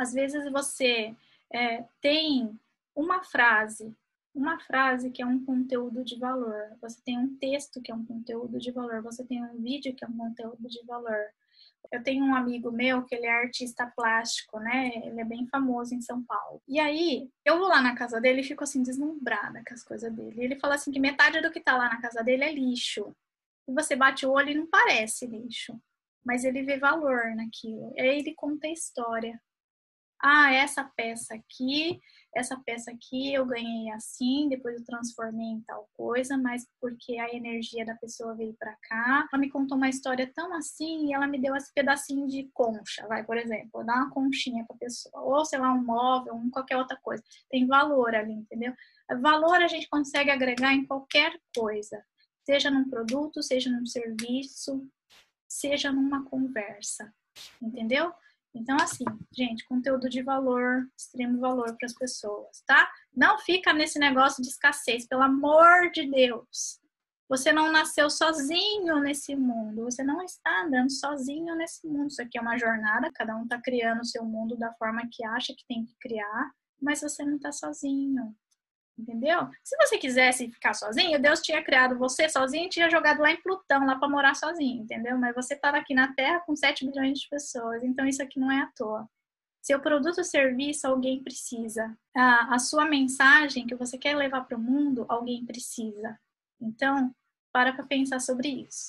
Às vezes você é, tem uma frase, uma frase que é um conteúdo de valor, você tem um texto que é um conteúdo de valor, você tem um vídeo que é um conteúdo de valor. Eu tenho um amigo meu que ele é artista plástico, né? Ele é bem famoso em São Paulo. E aí, eu vou lá na casa dele e fico assim deslumbrada com as coisas dele. Ele fala assim que metade do que tá lá na casa dele é lixo. E você bate o olho e não parece lixo, mas ele vê valor naquilo. E aí ele conta a história ah, essa peça aqui, essa peça aqui eu ganhei assim, depois eu transformei em tal coisa, mas porque a energia da pessoa veio para cá. Ela me contou uma história tão assim e ela me deu esse pedacinho de concha, vai, por exemplo, dar uma conchinha para pessoa, ou sei lá, um móvel, um qualquer outra coisa. Tem valor ali, entendeu? Valor a gente consegue agregar em qualquer coisa, seja num produto, seja num serviço, seja numa conversa, entendeu? Então, assim, gente, conteúdo de valor, extremo valor para as pessoas, tá? Não fica nesse negócio de escassez, pelo amor de Deus. Você não nasceu sozinho nesse mundo, você não está andando sozinho nesse mundo. Isso aqui é uma jornada, cada um está criando o seu mundo da forma que acha que tem que criar, mas você não está sozinho. Entendeu? Se você quisesse ficar sozinho, Deus tinha criado você sozinho e tinha jogado lá em Plutão, lá para morar sozinho, entendeu? Mas você está aqui na Terra com 7 bilhões de pessoas, então isso aqui não é à toa. Seu produto ou serviço, alguém precisa. A, a sua mensagem que você quer levar para o mundo, alguém precisa. Então, para para pensar sobre isso.